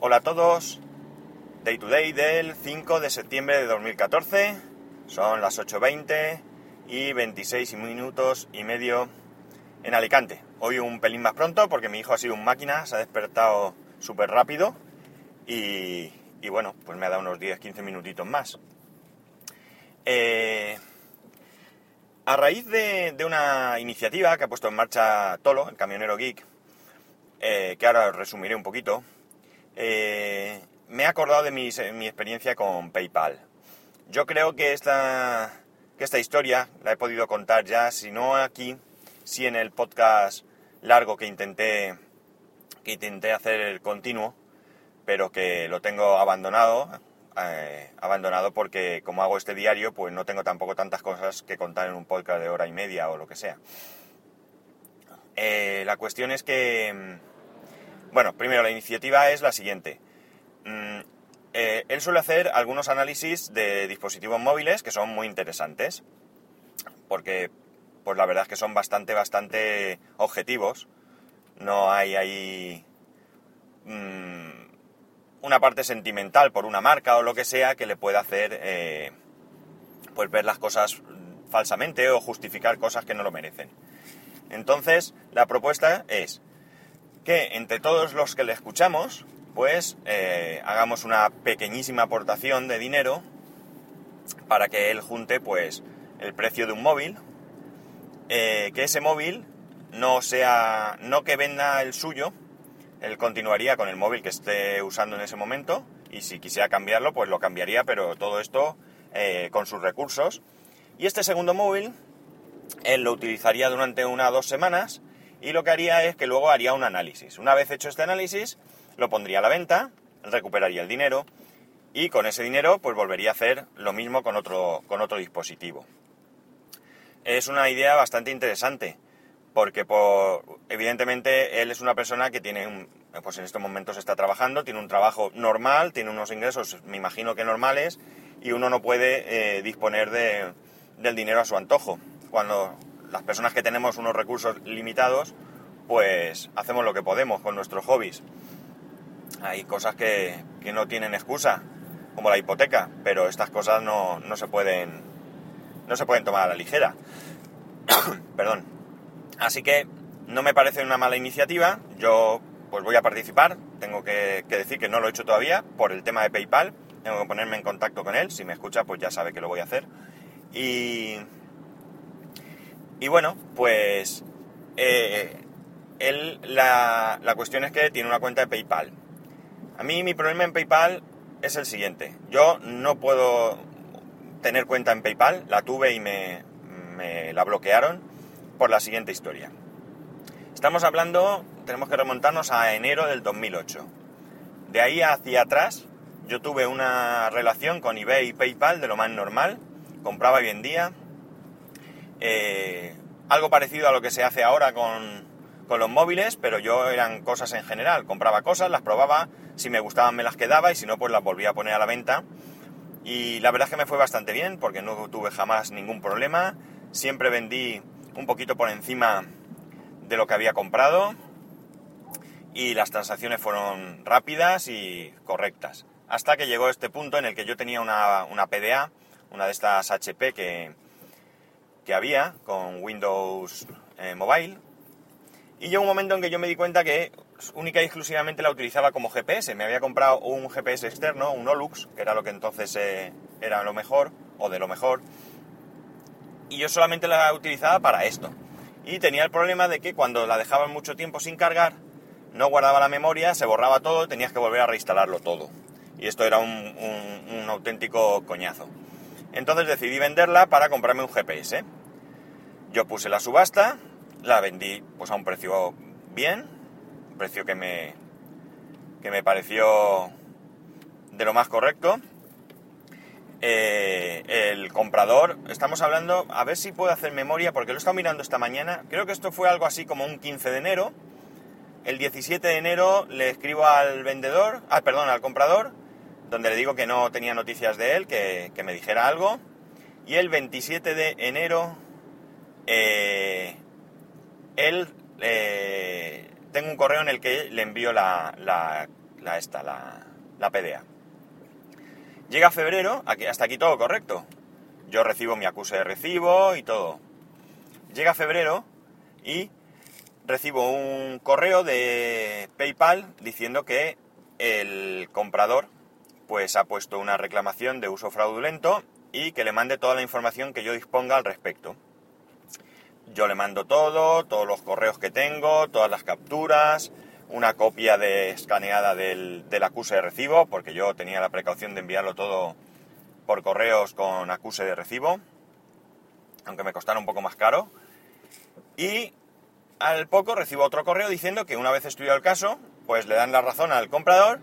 Hola a todos, Day to Day del 5 de septiembre de 2014, son las 8.20 y 26 minutos y medio en Alicante. Hoy un pelín más pronto porque mi hijo ha sido un máquina, se ha despertado súper rápido y, bueno, pues me ha dado unos 10-15 minutitos más. Eh, a raíz de, de, una iniciativa que ha puesto en marcha Tolo, el camionero geek, eh, que ahora os resumiré un poquito, eh, me he acordado de mi, mi, experiencia con PayPal. Yo creo que esta, que esta historia la he podido contar ya, si no aquí, si en el podcast largo que intenté, que intenté hacer continuo, pero que lo tengo abandonado, eh, abandonado porque como hago este diario, pues no tengo tampoco tantas cosas que contar en un podcast de hora y media o lo que sea. Eh, la cuestión es que bueno, primero la iniciativa es la siguiente. Mm, eh, él suele hacer algunos análisis de dispositivos móviles que son muy interesantes, porque pues la verdad es que son bastante, bastante objetivos. No hay ahí mmm, una parte sentimental por una marca o lo que sea que le pueda hacer eh, pues ver las cosas falsamente o justificar cosas que no lo merecen. Entonces, la propuesta es que entre todos los que le escuchamos, pues eh, hagamos una pequeñísima aportación de dinero para que él junte pues el precio de un móvil, eh, que ese móvil no sea, no que venda el suyo, él continuaría con el móvil que esté usando en ese momento y si quisiera cambiarlo pues lo cambiaría, pero todo esto eh, con sus recursos. Y este segundo móvil él lo utilizaría durante una o dos semanas y lo que haría es que luego haría un análisis. Una vez hecho este análisis, lo pondría a la venta, recuperaría el dinero y con ese dinero pues volvería a hacer lo mismo con otro, con otro dispositivo. Es una idea bastante interesante porque por, evidentemente él es una persona que tiene un, pues en estos momentos está trabajando, tiene un trabajo normal, tiene unos ingresos me imagino que normales y uno no puede eh, disponer de, del dinero a su antojo. Cuando las personas que tenemos unos recursos limitados, pues hacemos lo que podemos con nuestros hobbies. Hay cosas que, que no tienen excusa, como la hipoteca, pero estas cosas no, no, se pueden no se pueden tomar a la ligera. Perdón. Así que no me parece una mala iniciativa. Yo pues voy a participar. Tengo que, que, decir que no lo he hecho todavía por el tema de PayPal. Tengo que ponerme en contacto con él. Si me escucha, pues ya sabe que lo voy a hacer. Y, y bueno, pues eh, él, la, la, cuestión es que tiene una cuenta de PayPal. A mí mi problema en PayPal es el siguiente. Yo no puedo tener cuenta en PayPal, la tuve y me, la bloquearon por la siguiente historia. Estamos hablando, tenemos que remontarnos a enero del 2008. De ahí hacia atrás, yo tuve una relación con eBay y PayPal de lo más normal, compraba y vendía, eh, algo parecido a lo que se hace ahora con, con, los móviles, pero yo eran cosas en general. Compraba cosas, las probaba, si me gustaban me las quedaba y si no, pues las volvía a poner a la venta. Y la verdad es que me fue bastante bien porque no tuve jamás ningún problema. Siempre vendí un poquito por encima de lo que había comprado y las transacciones fueron rápidas y correctas. Hasta que llegó este punto en el que yo tenía una, una PDA, una de estas HP que, que había con Windows eh, Mobile. Y llegó un momento en que yo me di cuenta que única y exclusivamente la utilizaba como GPS. Me había comprado un GPS externo, un Olux, que era lo que entonces eh, era lo mejor, o de lo mejor. Y yo solamente la utilizaba para esto. Y tenía el problema de que cuando la dejaba mucho tiempo sin cargar, no guardaba la memoria, se borraba todo, tenías que volver a reinstalarlo todo. Y esto era un, un auténtico coñazo. Entonces decidí venderla para comprarme un GPS. Yo puse la subasta, la vendí pues a un precio bien, un precio que me, que me pareció de lo más correcto. Eh, el comprador, estamos hablando, a ver si puedo hacer memoria, porque lo he estado mirando esta mañana, creo que esto fue algo así como un 15 de enero. El 17 de enero le escribo al vendedor, ah, perdón, al comprador, donde le digo que no tenía noticias de él, que, que me dijera algo. Y el 27 de enero eh, él, eh, tengo un correo en el que le envío la, la, la esta, la, la PDA. Llega febrero, aquí, hasta aquí todo correcto. Yo recibo mi acuse de recibo y todo. Llega febrero y recibo un correo de PayPal diciendo que el comprador pues ha puesto una reclamación de uso fraudulento y que le mande toda la información que yo disponga al respecto. Yo le mando todo, todos los correos que tengo, todas las capturas, una copia de escaneada del, acuse de recibo, porque yo tenía la precaución de enviarlo todo por correos con acuse de recibo, aunque me costara un poco más caro. Y al poco recibo otro correo diciendo que una vez estudiado el caso, pues le dan la razón al comprador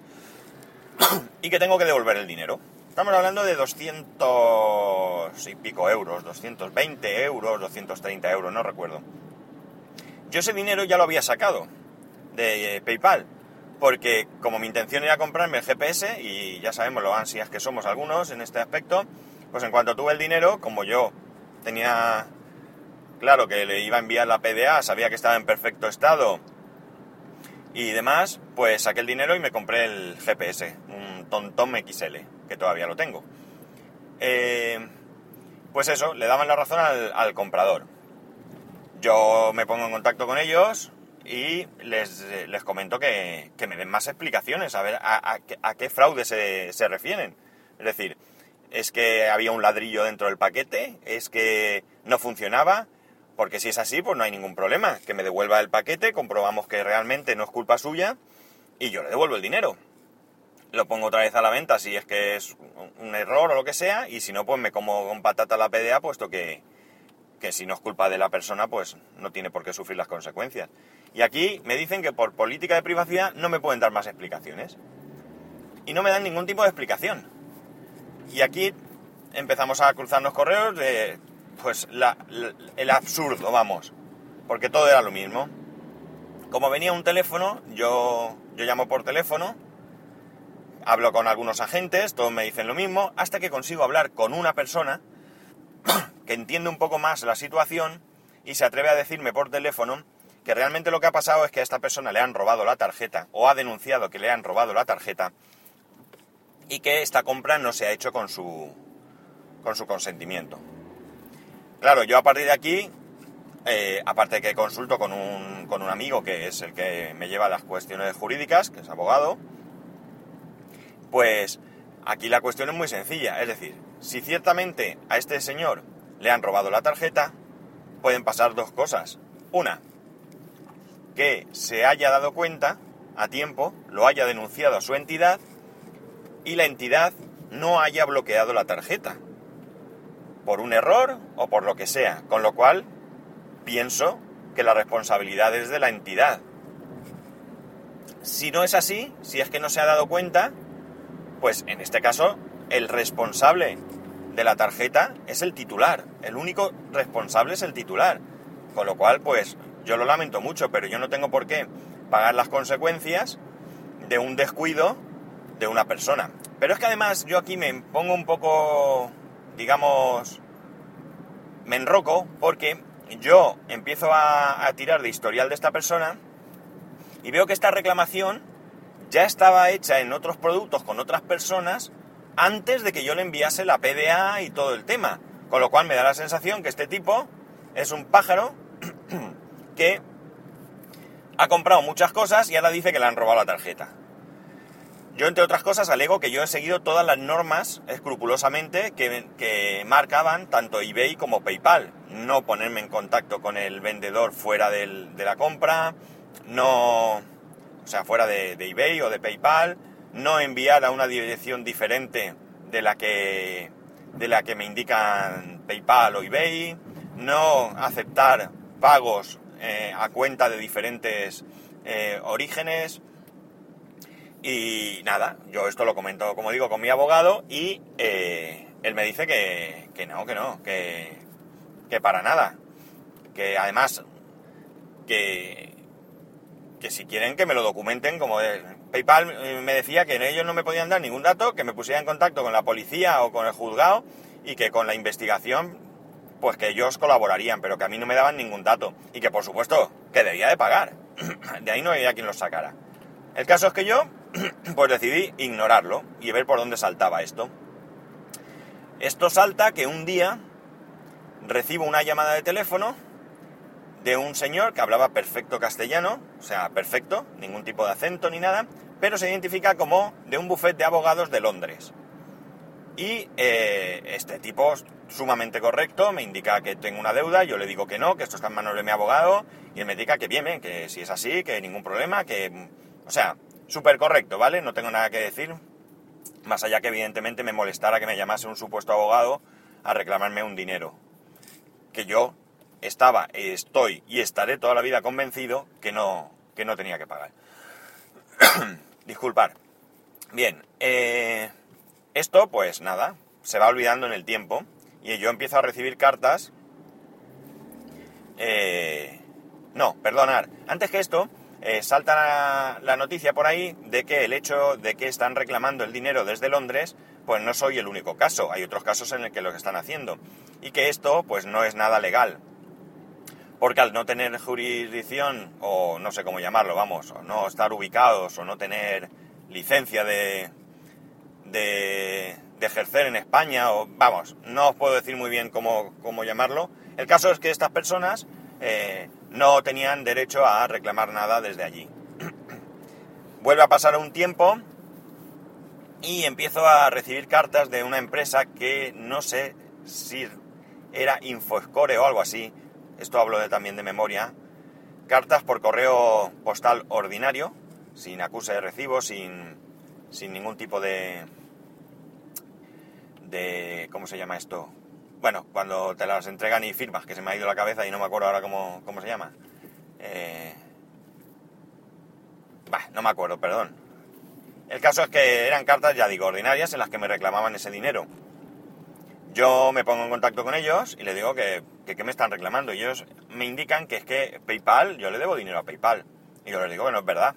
y que tengo que devolver el dinero. Estamos hablando de 200 y pico euros, 220 euros, 230 euros, no recuerdo. Yo ese dinero ya lo había sacado de PayPal, porque como mi intención era comprarme el GPS, y ya sabemos lo ansias que somos algunos en este aspecto, pues en cuanto tuve el dinero, como yo tenía claro que le iba a enviar la PDA, sabía que estaba en perfecto estado y demás, pues saqué el dinero y me compré el GPS, un TomTom XL, que todavía lo tengo. Eh, pues eso, le daban la razón al, comprador. Yo me pongo en contacto con ellos y les, les comento que, me den más explicaciones, a ver a, qué fraude se, se refieren. Es decir, es que había un ladrillo dentro del paquete, es que no funcionaba, porque si es así, pues no hay ningún problema. Que me devuelva el paquete, comprobamos que realmente no es culpa suya y yo le devuelvo el dinero. Lo pongo otra vez a la venta si es que es un error o lo que sea y si no, pues me como con patata la PDA, puesto que, que si no es culpa de la persona, pues no tiene por qué sufrir las consecuencias. Y aquí me dicen que por política de privacidad no me pueden dar más explicaciones. Y no me dan ningún tipo de explicación. Y aquí empezamos a cruzarnos correos de pues el absurdo, vamos, porque todo era lo mismo. Como venía un teléfono, yo, yo llamo por teléfono, hablo con algunos agentes, todos me dicen lo mismo, hasta que consigo hablar con una persona que entiende un poco más la situación y se atreve a decirme por teléfono que realmente lo que ha pasado es que a esta persona le han robado la tarjeta o ha denunciado que le han robado la tarjeta y que esta compra no se ha hecho con su, con su consentimiento. Claro, yo a partir de aquí, eh, aparte que consulto con un, con un amigo que es el que me lleva las cuestiones jurídicas, que es abogado, pues aquí la cuestión es muy sencilla. Es decir, si ciertamente a este señor le han robado la tarjeta, pueden pasar dos cosas. Una, que se haya dado cuenta a tiempo, lo haya denunciado a su entidad y la entidad no haya bloqueado la tarjeta por un error o por lo que sea. Con lo cual, pienso que la responsabilidad es de la entidad. Si no es así, si es que no se ha dado cuenta, pues en este caso el responsable de la tarjeta es el titular. El único responsable es el titular. Con lo cual, pues yo lo lamento mucho, pero yo no tengo por qué pagar las consecuencias de un descuido de una persona. Pero es que además yo aquí me pongo un poco digamos, me enroco porque yo empiezo a, tirar de historial de esta persona y veo que esta reclamación ya estaba hecha en otros productos con otras personas antes de que yo le enviase la PDA y todo el tema. Con lo cual me da la sensación que este tipo es un pájaro que ha comprado muchas cosas y ahora dice que le han robado la tarjeta. Yo, entre otras cosas, alego que yo he seguido todas las normas escrupulosamente que, marcaban tanto eBay como PayPal. No ponerme en contacto con el vendedor fuera de la compra, no, o sea, fuera de, de, eBay o de PayPal, no enviar a una dirección diferente de la que, de la que me indican PayPal o eBay, no aceptar pagos eh, a cuenta de diferentes eh, orígenes, y nada, yo esto lo comento, como digo, con mi abogado y eh, él me dice que, no, que no, que, que para nada. Que además, que, que si quieren que me lo documenten, como PayPal me decía que ellos no me podían dar ningún dato, que me pusiera en contacto con la policía o con el juzgado y que con la investigación, pues que ellos colaborarían, pero que a mí no me daban ningún dato y que por supuesto que debía de pagar. De ahí no había quien los sacara. El caso es que yo, pues decidí ignorarlo y ver por dónde saltaba esto. Esto salta que un día recibo una llamada de teléfono de un señor que hablaba perfecto castellano, o sea, perfecto, ningún tipo de acento ni nada, pero se identifica como de un buffet de abogados de Londres. Y eh, este tipo, sumamente correcto, me indica que tengo una deuda, yo le digo que no, que esto está en manos de mi abogado, y él me indica que bien, que si es así, que ningún problema, que... O sea, súper correcto, ¿vale? No tengo nada que decir, más allá que evidentemente me molestara que me llamase un supuesto abogado a reclamarme un dinero. Que yo estaba, estoy y estaré toda la vida convencido que no, que no tenía que pagar. Disculpar. Bien, eh, esto, pues nada, se va olvidando en el tiempo y yo empiezo a recibir cartas. Eh, no, perdonar. Antes que esto, eh, salta la, noticia por ahí de que el hecho de que están reclamando el dinero desde Londres, pues no soy el único caso. Hay otros casos en el que lo están haciendo. Y que esto, pues no es nada legal. Porque al no tener jurisdicción, o no sé cómo llamarlo, vamos, o no estar ubicados, o no tener licencia de, de, ejercer en España, o vamos, no os puedo decir muy bien cómo, llamarlo. El caso es que estas personas eh, no tenían derecho a reclamar nada desde allí. Vuelve a pasar un tiempo y empiezo a recibir cartas de una empresa que no sé si era Infoscore o algo así, esto hablo de, también de memoria, cartas por correo postal ordinario, sin acuse de recibo, sin, sin ningún tipo de, de... ¿Cómo se llama esto? Bueno, cuando te las entregan y firmas, que se me ha ido la cabeza y no me acuerdo ahora cómo, se llama. Eh, bah, no me acuerdo, perdón. El caso es que eran cartas, ya digo, ordinarias en las que me reclamaban ese dinero. Yo me pongo en contacto con ellos y les digo que, que, me están reclamando. Y ellos me indican que es que PayPal, yo le debo dinero a PayPal. Y yo les digo que no es verdad.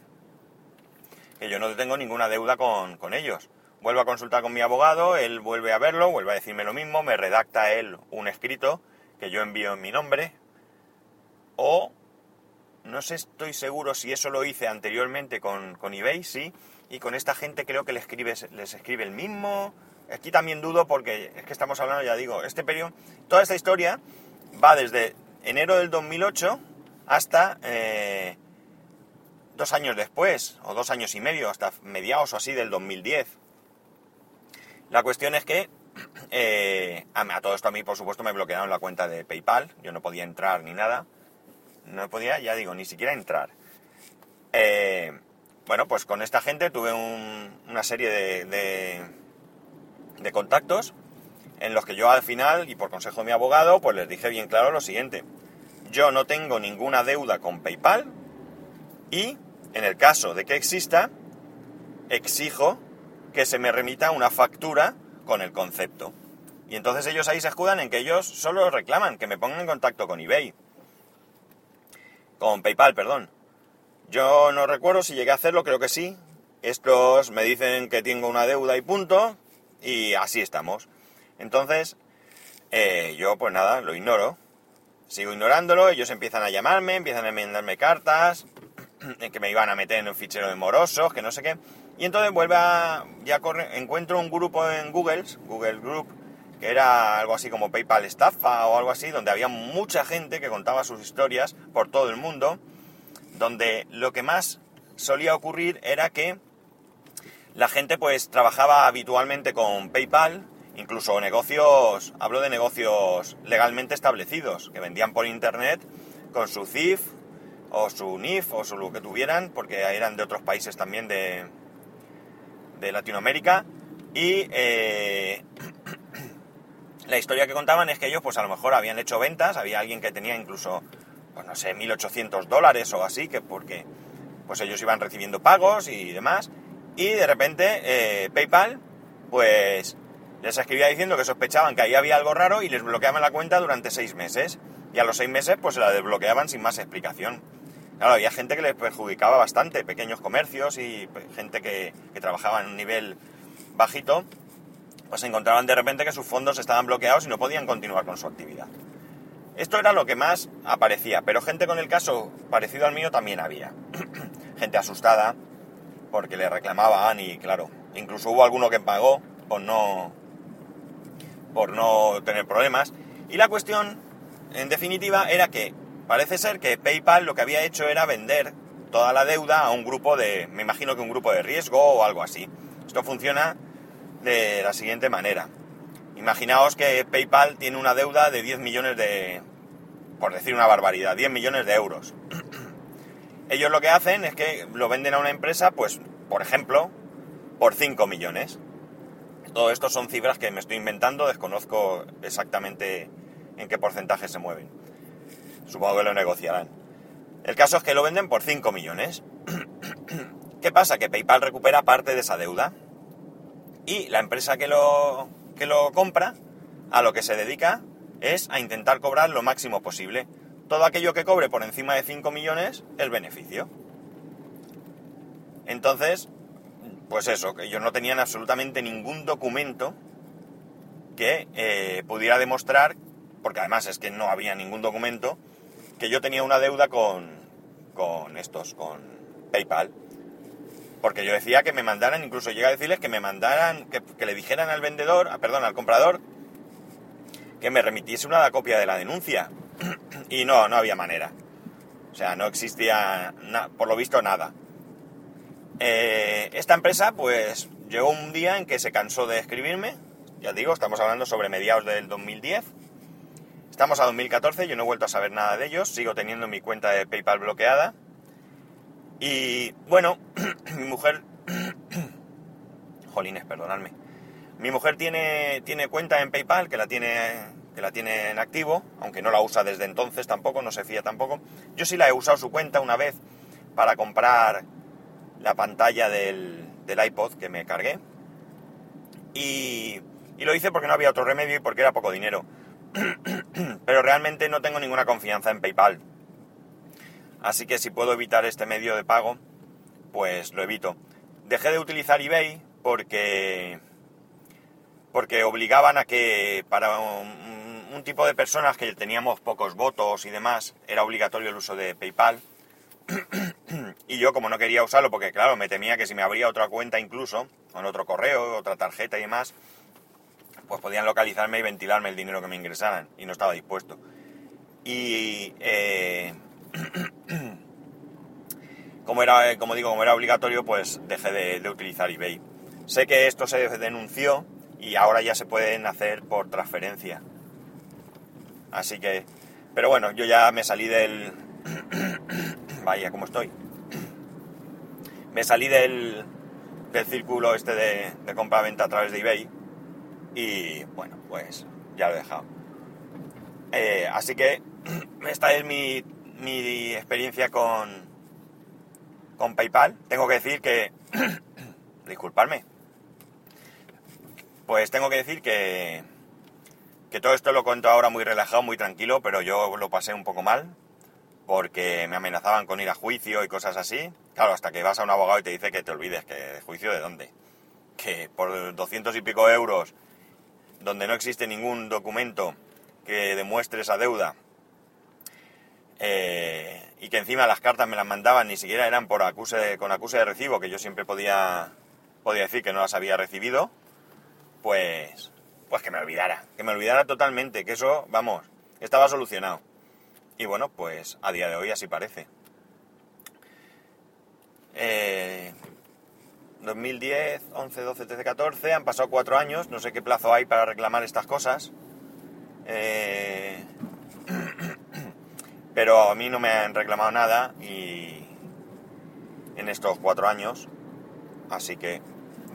Que yo no tengo ninguna deuda con, con ellos. Vuelvo a consultar con mi abogado, él vuelve a verlo, vuelve a decirme lo mismo, me redacta él un escrito que yo envío en mi nombre. O no sé, estoy seguro si eso lo hice anteriormente con, con eBay, sí, y con esta gente creo que les escribe, el mismo. Aquí también dudo porque es que estamos hablando, ya digo, este periodo, toda esta historia va desde enero del 2008 hasta eh, dos años después, o dos años y medio, hasta mediados o así del 2010. La cuestión es que eh, a, todo esto a mí, por supuesto, me bloquearon la cuenta de PayPal. Yo no podía entrar ni nada. No podía, ya digo, ni siquiera entrar. Eh, bueno, pues con esta gente tuve una serie de, de, contactos en los que yo al final, y por consejo de mi abogado, pues les dije bien claro lo siguiente. Yo no tengo ninguna deuda con PayPal y, en el caso de que exista, exijo que se me remita una factura con el concepto. Y entonces ellos ahí se escudan en que ellos solo reclaman que me pongan en contacto con eBay. Con PayPal, perdón. Yo no recuerdo si llegué a hacerlo, creo que sí. Estos me dicen que tengo una deuda y punto. Y así estamos. Entonces, eh, yo pues nada, lo ignoro. Sigo ignorándolo, ellos empiezan a llamarme, empiezan a enmendarme cartas, que me iban a meter en un fichero de morosos, que no sé qué. Y entonces vuelve a, ya corre, encuentro un grupo en Google, Google Group, que era algo así como PayPal Estafa o algo así, donde había mucha gente que contaba sus historias por todo el mundo, donde lo que más solía ocurrir era que la gente pues trabajaba habitualmente con PayPal, incluso negocios, hablo de negocios legalmente establecidos, que vendían por internet con su CIF o su NIF o su lo que tuvieran, porque eran de otros países también de, de Latinoamérica y eh, la historia que contaban es que ellos pues a lo mejor habían hecho ventas, había alguien que tenía incluso, pues no sé, 1.800 dólares o así, que porque pues ellos iban recibiendo pagos y demás, y de repente eh, PayPal pues les escribía diciendo que sospechaban que ahí había algo raro y les bloqueaban la cuenta durante seis meses, y a los seis meses pues se la desbloqueaban sin más explicación. Había gente que les perjudicaba bastante, pequeños comercios y pues, gente que, trabajaba en un nivel bajito, pues encontraban de repente que sus fondos estaban bloqueados y no podían continuar con su actividad. Esto era lo que más aparecía, pero gente con el caso parecido al mío también había. gente asustada, porque le reclamaban y claro, incluso hubo alguno que pagó por no, por no tener problemas. Y la cuestión, en definitiva, era que parece ser que PayPal lo que había hecho era vender toda la deuda a un grupo de, me imagino que un grupo de riesgo o algo así. Esto funciona de la siguiente manera. Imaginaos que PayPal tiene una deuda de 10 millones de, por decir una barbaridad, 10 millones de euros. Ellos lo que hacen es que lo venden a una empresa, pues, por ejemplo, por 5 millones. Todo esto son cifras que me estoy inventando, desconozco exactamente en qué porcentaje se mueven. Supongo que lo negociarán. El caso es que lo venden por 5 millones. ¿Qué pasa? Que PayPal recupera parte de esa deuda. Y la empresa que lo, que lo compra, a lo que se dedica, es a intentar cobrar lo máximo posible. Todo aquello que cobre por encima de 5 millones es beneficio. Entonces, pues eso, que ellos no tenían absolutamente ningún documento que eh, pudiera demostrar, porque además es que no había ningún documento, que yo tenía una deuda con, con estos, con PayPal. Porque yo decía que me mandaran, incluso llega a decirles que me mandaran, que, le dijeran al vendedor, ah, perdón, al comprador, que me remitiese una copia de la denuncia. y no, no había manera. O sea, no existía, por lo visto, nada. Eh, esta empresa, pues, llegó un día en que se cansó de escribirme. Ya digo, estamos hablando sobre mediados del 2010. Estamos a 2014, yo no he vuelto a saber nada de ellos. Sigo teniendo mi cuenta de PayPal bloqueada. Y, bueno, mi mujer... Jolines, perdonadme mi mujer tiene, tiene cuenta en PayPal, que la tiene, que la tiene en activo, aunque no la usa desde entonces tampoco, no se fía tampoco. Yo sí la he usado su cuenta una vez para comprar la pantalla del, del iPod que me cargué. Y, y lo hice porque no había otro remedio y porque era poco dinero. Pero realmente no tengo ninguna confianza en PayPal. Así que si puedo evitar este medio de pago, pues lo evito. Dejé de utilizar eBay porque porque obligaban a que para un, tipo de personas que teníamos pocos votos y demás, era obligatorio el uso de PayPal. y yo como no quería usarlo, porque claro, me temía que si me abría otra cuenta incluso, con otro correo, otra tarjeta y demás, pues podían localizarme y ventilarme el dinero que me ingresaran, y no estaba dispuesto. Y eh, como era, como digo, como era obligatorio, pues dejé de, utilizar eBay. Sé que esto se denunció y ahora ya se pueden hacer por transferencia. Así que, pero bueno, yo ya me salí del... Vaya, ¿cómo estoy? Me salí del, del círculo este de compra-venta a través de eBay y bueno, pues ya lo he dejado. Eh, así que esta es mi, mi experiencia con, con PayPal. Tengo que decir que... disculparme, pues tengo que decir que, que todo esto lo cuento ahora muy relajado, muy tranquilo, pero yo lo pasé un poco mal porque me amenazaban con ir a juicio y cosas así. Claro, hasta que vas a un abogado y te dice que te olvides, que de juicio de dónde. Que por 200 y pico euros, donde no existe ningún documento que demuestre esa deuda, eh, y que encima las cartas me las mandaban, ni siquiera eran por acuse, con acuse de recibo, que yo siempre podía, podía decir que no las había recibido, pues, pues que me olvidara, que me olvidara totalmente, que eso, vamos, estaba solucionado. Y bueno, pues a día de hoy así parece. 2010, 11, 12, 13, 14, han pasado cuatro años, no sé qué plazo hay para reclamar estas cosas. Eh, pero a mí no me han reclamado nada y en estos cuatro años, así que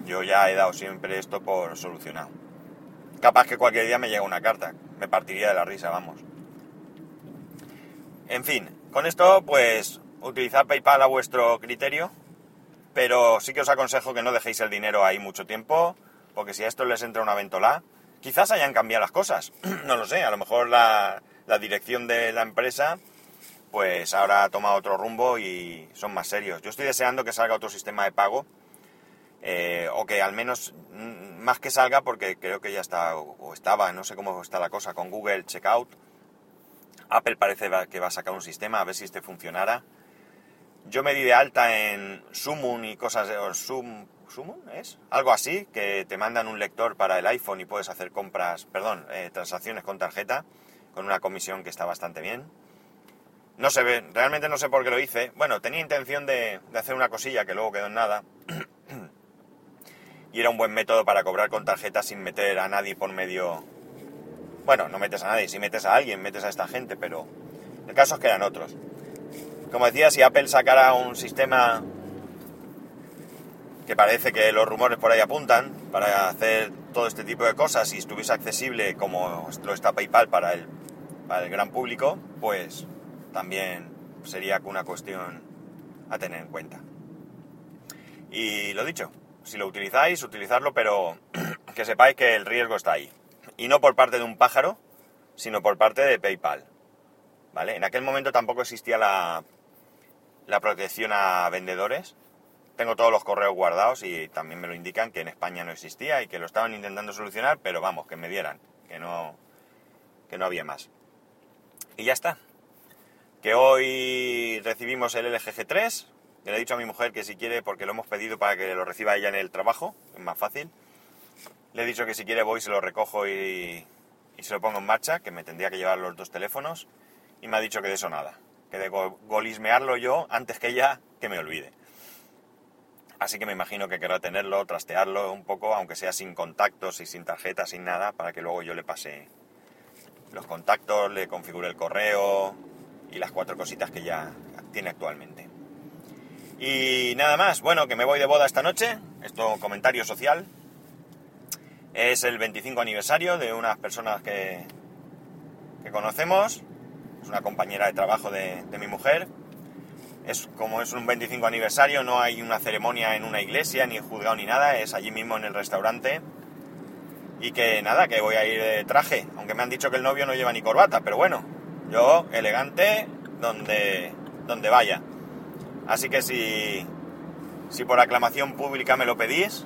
yo ya he dado siempre esto por solucionado. Capaz que cualquier día me llega una carta. Me partiría de la risa, vamos. En fin, con esto pues utilizad PayPal a vuestro criterio, pero sí que os aconsejo que no dejéis el dinero ahí mucho tiempo, porque si a esto les entra una ventola, quizás hayan cambiado las cosas. no lo sé, a lo mejor la, la dirección de la empresa pues ahora ha tomado otro rumbo y son más serios. Yo estoy deseando que salga otro sistema de pago eh, o que al menos mm, más que salga porque creo que ya está o estaba, no sé cómo está la cosa con Google Checkout. Apple parece que va a sacar un sistema a ver si este funcionara yo me di de alta en Sumun y cosas de... o Sum, ¿Sumun es? Algo así, que te mandan un lector para el iPhone y puedes hacer compras, perdón, eh, transacciones con tarjeta, con una comisión que está bastante bien. No se ve, realmente no sé por qué lo hice. Bueno, tenía intención de hacer una cosilla que luego quedó en nada. y era un buen método para cobrar con tarjeta sin meter a nadie por medio... Bueno, no metes a nadie, si metes a alguien, metes a esta gente, pero el caso es que eran otros. Como decía, si Apple sacara un sistema que parece que los rumores por ahí apuntan para hacer todo este tipo de cosas y estuviese accesible como lo está PayPal para el, para el gran público, pues también sería una cuestión a tener en cuenta. Y lo dicho, si lo utilizáis, utilizarlo, pero que sepáis que el riesgo está ahí. Y no por parte de un pájaro, sino por parte de PayPal. ¿Vale? En aquel momento tampoco existía la, la protección a vendedores. Tengo todos los correos guardados y también me lo indican que en España no existía y que lo estaban intentando solucionar, pero vamos, que me dieran, que no, que no había más. Y ya está. Que hoy recibimos el LG G3, que le he dicho a mi mujer que si quiere, porque lo hemos pedido para que lo reciba ella en el trabajo, es más fácil. Le he dicho que si quiere voy, se lo recojo y, y se lo pongo en marcha, que me tendría que llevar los dos teléfonos. Y me ha dicho que de eso nada, que de golismearlo yo antes que ella que me olvide. Así que me imagino que querrá tenerlo, trastearlo un poco, aunque sea sin contactos y sin tarjeta, sin nada, para que luego yo le pase los contactos, le configure el correo y las cuatro cositas que ya tiene actualmente. Y nada más, bueno, que me voy de boda esta noche, esto comentario social. Es el 25 aniversario de unas personas que, que conocemos, es una compañera de trabajo de, mi mujer. Es, como es un 25 aniversario, no hay una ceremonia en una iglesia, ni juzgado ni nada, es allí mismo en el restaurante. Y que nada, que voy a ir de traje, aunque me han dicho que el novio no lleva ni corbata, pero bueno, yo elegante donde, donde vaya. Así que si, si por aclamación pública me lo pedís,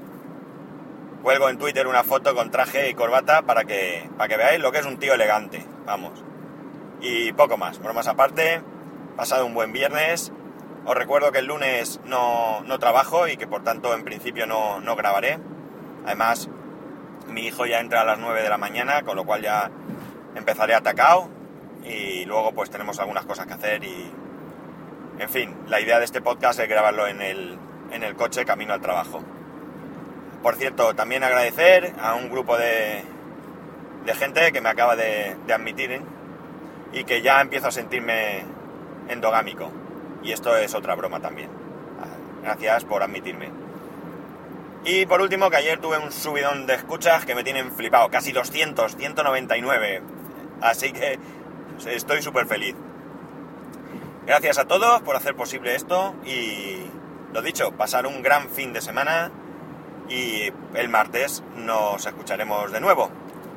cuelgo en Twitter una foto con traje y corbata para que, para que veáis lo que es un tío elegante. Vamos. Y poco más, bromas aparte, pasado un buen viernes. Os recuerdo que el lunes no, no trabajo y que por tanto en principio no, no grabaré. Además, mi hijo ya entra a las 9 de la mañana, con lo cual ya empezaré atacado y luego pues tenemos algunas cosas que hacer y... En fin, la idea de este podcast es grabarlo en el, en el coche camino al trabajo. Por cierto, también agradecer a un grupo de, de gente que me acaba de, admitir ¿eh? Y que ya empiezo a sentirme endogámico. Y esto es otra broma también. Gracias por admitirme. Y por último, que ayer tuve un subidón de escuchas que me tienen flipado. Casi 200, 199. Así que estoy súper feliz. Gracias a todos por hacer posible esto y lo dicho, pasar un gran fin de semana y el martes nos escucharemos de nuevo.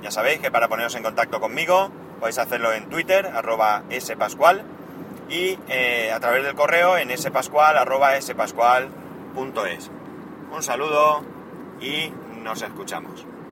Ya sabéis que para poneros en contacto conmigo podéis hacerlo en Twitter, arroba spascual, y eh, a través del correo en spascual, arroba spascual.es. Un saludo y nos escuchamos.